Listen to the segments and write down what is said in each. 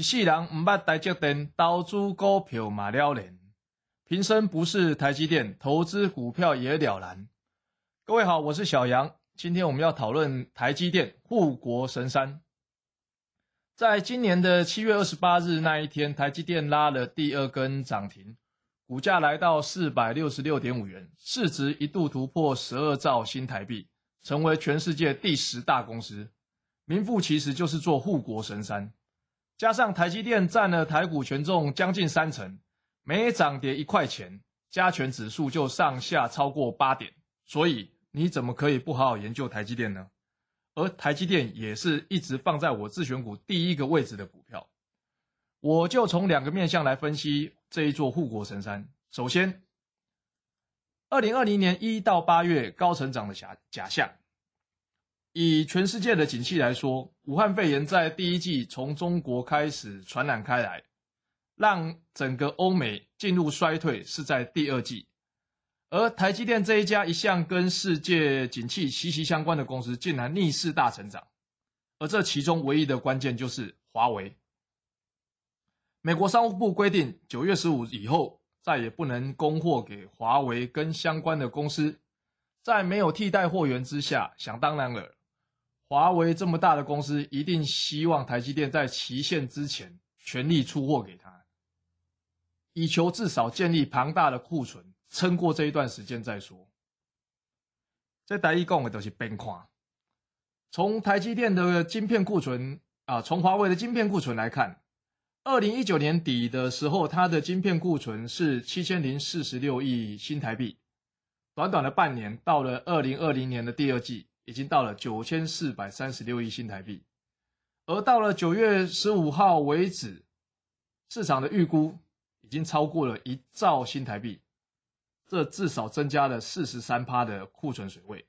一世人唔捌台积电，投资股票嘛了然。平生不是台积电，投资股票也了然。各位好，我是小杨。今天我们要讨论台积电护国神山。在今年的七月二十八日那一天，台积电拉了第二根涨停，股价来到四百六十六点五元，市值一度突破十二兆新台币，成为全世界第十大公司。名副其实就是做护国神山。加上台积电占了台股权重将近三成，每涨跌一块钱，加权指数就上下超过八点，所以你怎么可以不好好研究台积电呢？而台积电也是一直放在我自选股第一个位置的股票，我就从两个面向来分析这一座护国神山。首先，二零二零年一到八月高成长的假假象。以全世界的景气来说，武汉肺炎在第一季从中国开始传染开来，让整个欧美进入衰退是在第二季，而台积电这一家一向跟世界景气息息相关的公司，竟然逆势大成长，而这其中唯一的关键就是华为。美国商务部规定，九月十五以后再也不能供货给华为跟相关的公司，在没有替代货源之下，想当然了。华为这么大的公司，一定希望台积电在期限之前全力出货给他，以求至少建立庞大的库存，撑过这一段时间再说。这台一讲的都是边框。从台积电的晶片库存啊，从华为的晶片库存来看，二零一九年底的时候，它的晶片库存是七千零四十六亿新台币，短短的半年，到了二零二零年的第二季。已经到了九千四百三十六亿新台币，而到了九月十五号为止，市场的预估已经超过了一兆新台币，这至少增加了四十三趴的库存水位。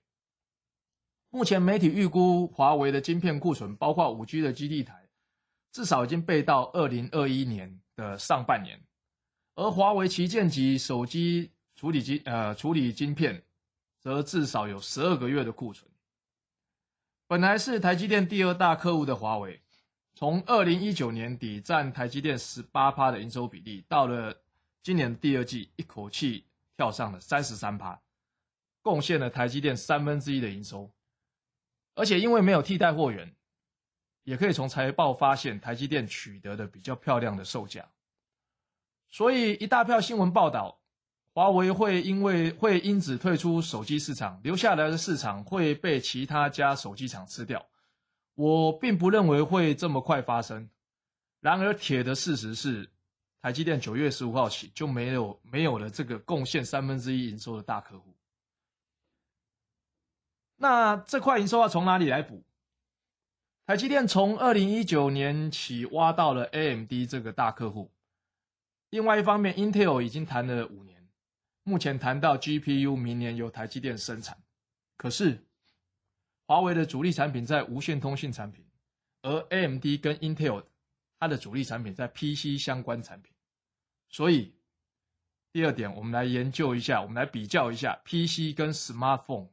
目前媒体预估华为的晶片库存，包括五 G 的基地台，至少已经备到二零二一年的上半年，而华为旗舰级手机处理机呃处理晶片，则至少有十二个月的库存。本来是台积电第二大客户的华为，从二零一九年底占台积电十八趴的营收比例，到了今年第二季，一口气跳上了三十三趴，贡献了台积电三分之一的营收。而且因为没有替代货源，也可以从财报发现台积电取得的比较漂亮的售价。所以一大票新闻报道。华为会因为会因此退出手机市场，留下来的市场会被其他家手机厂吃掉。我并不认为会这么快发生。然而，铁的事实是，台积电九月十五号起就没有没有了这个贡献三分之一营收的大客户。那这块营收要从哪里来补？台积电从二零一九年起挖到了 AMD 这个大客户。另外一方面，Intel 已经谈了五年。目前谈到 GPU，明年由台积电生产，可是华为的主力产品在无线通信产品，而 AMD 跟 Intel 它的主力产品在 PC 相关产品，所以第二点，我们来研究一下，我们来比较一下 PC 跟 Smartphone。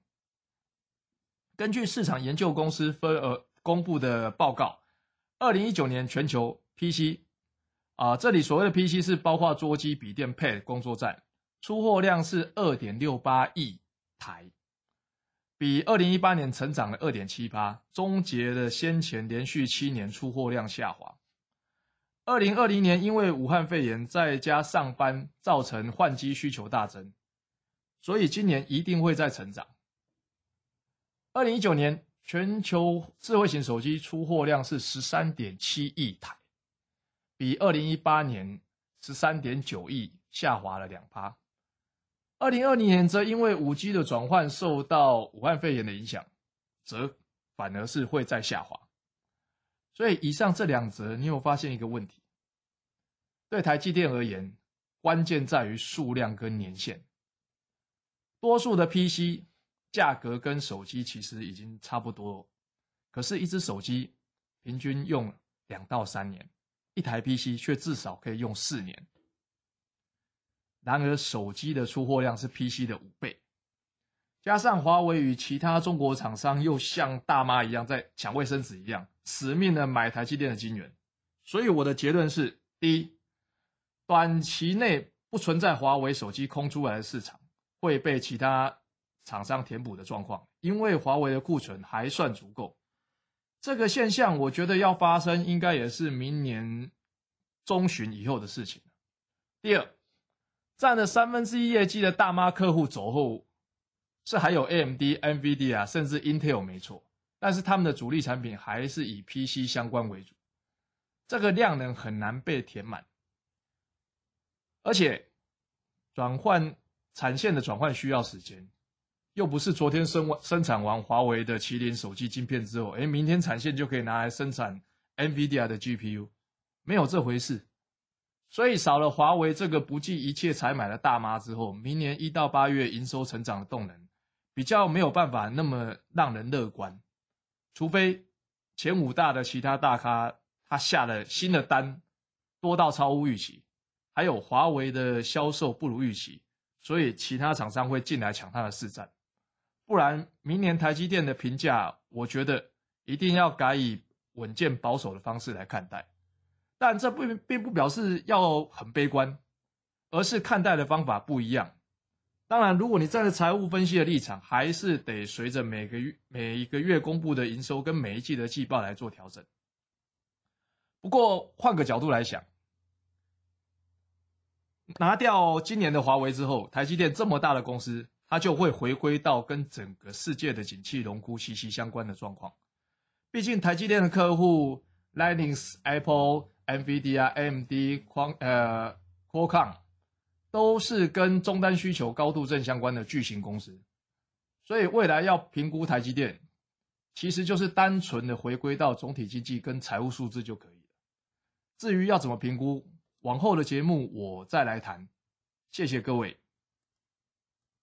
根据市场研究公司分呃公布的报告，二零一九年全球 PC 啊，这里所谓的 PC 是包括桌机、笔电、Pad、工作站。出货量是二点六八亿台，比二零一八年成长了二点七八，终结了先前连续七年出货量下滑。二零二零年因为武汉肺炎在家上班，造成换机需求大增，所以今年一定会再成长。二零一九年全球智慧型手机出货量是十三点七亿台，比二零一八年十三点九亿下滑了两趴。二零二零年则因为五 G 的转换受到武汉肺炎的影响，则反而是会再下滑。所以以上这两则，你有发现一个问题？对台积电而言，关键在于数量跟年限。多数的 PC 价格跟手机其实已经差不多，可是，一只手机平均用两到三年，一台 PC 却至少可以用四年。然而，手机的出货量是 PC 的五倍，加上华为与其他中国厂商又像大妈一样在抢卫生纸一样，死命的买台积电的晶圆，所以我的结论是：第一，短期内不存在华为手机空出来的市场会被其他厂商填补的状况，因为华为的库存还算足够。这个现象，我觉得要发生，应该也是明年中旬以后的事情。第二。占了三分之一业绩的大妈客户走后，是还有 A M D、N V D 啊甚至 Intel 没错，但是他们的主力产品还是以 PC 相关为主，这个量能很难被填满，而且转换产线的转换需要时间，又不是昨天生完生产完华为的麒麟手机晶片之后，诶，明天产线就可以拿来生产 N V D R 的 GPU，没有这回事。所以少了华为这个不计一切采买的大妈之后，明年一到八月营收成长的动能比较没有办法那么让人乐观，除非前五大的其他大咖他下了新的单多到超乎预期，还有华为的销售不如预期，所以其他厂商会进来抢他的市占，不然明年台积电的评价，我觉得一定要改以稳健保守的方式来看待。但这不并不表示要很悲观，而是看待的方法不一样。当然，如果你站在财务分析的立场，还是得随着每个月每一个月公布的营收跟每一季的季报来做调整。不过换个角度来想，拿掉今年的华为之后，台积电这么大的公司，它就会回归到跟整个世界的景气荣枯息息相关的状况。毕竟台积电的客户，Linux、Apple。NVIDIA、AMD、Qual 呃 Qualcomm 都是跟终端需求高度正相关的巨型公司，所以未来要评估台积电，其实就是单纯的回归到总体经济跟财务数字就可以了。至于要怎么评估，往后的节目我再来谈。谢谢各位。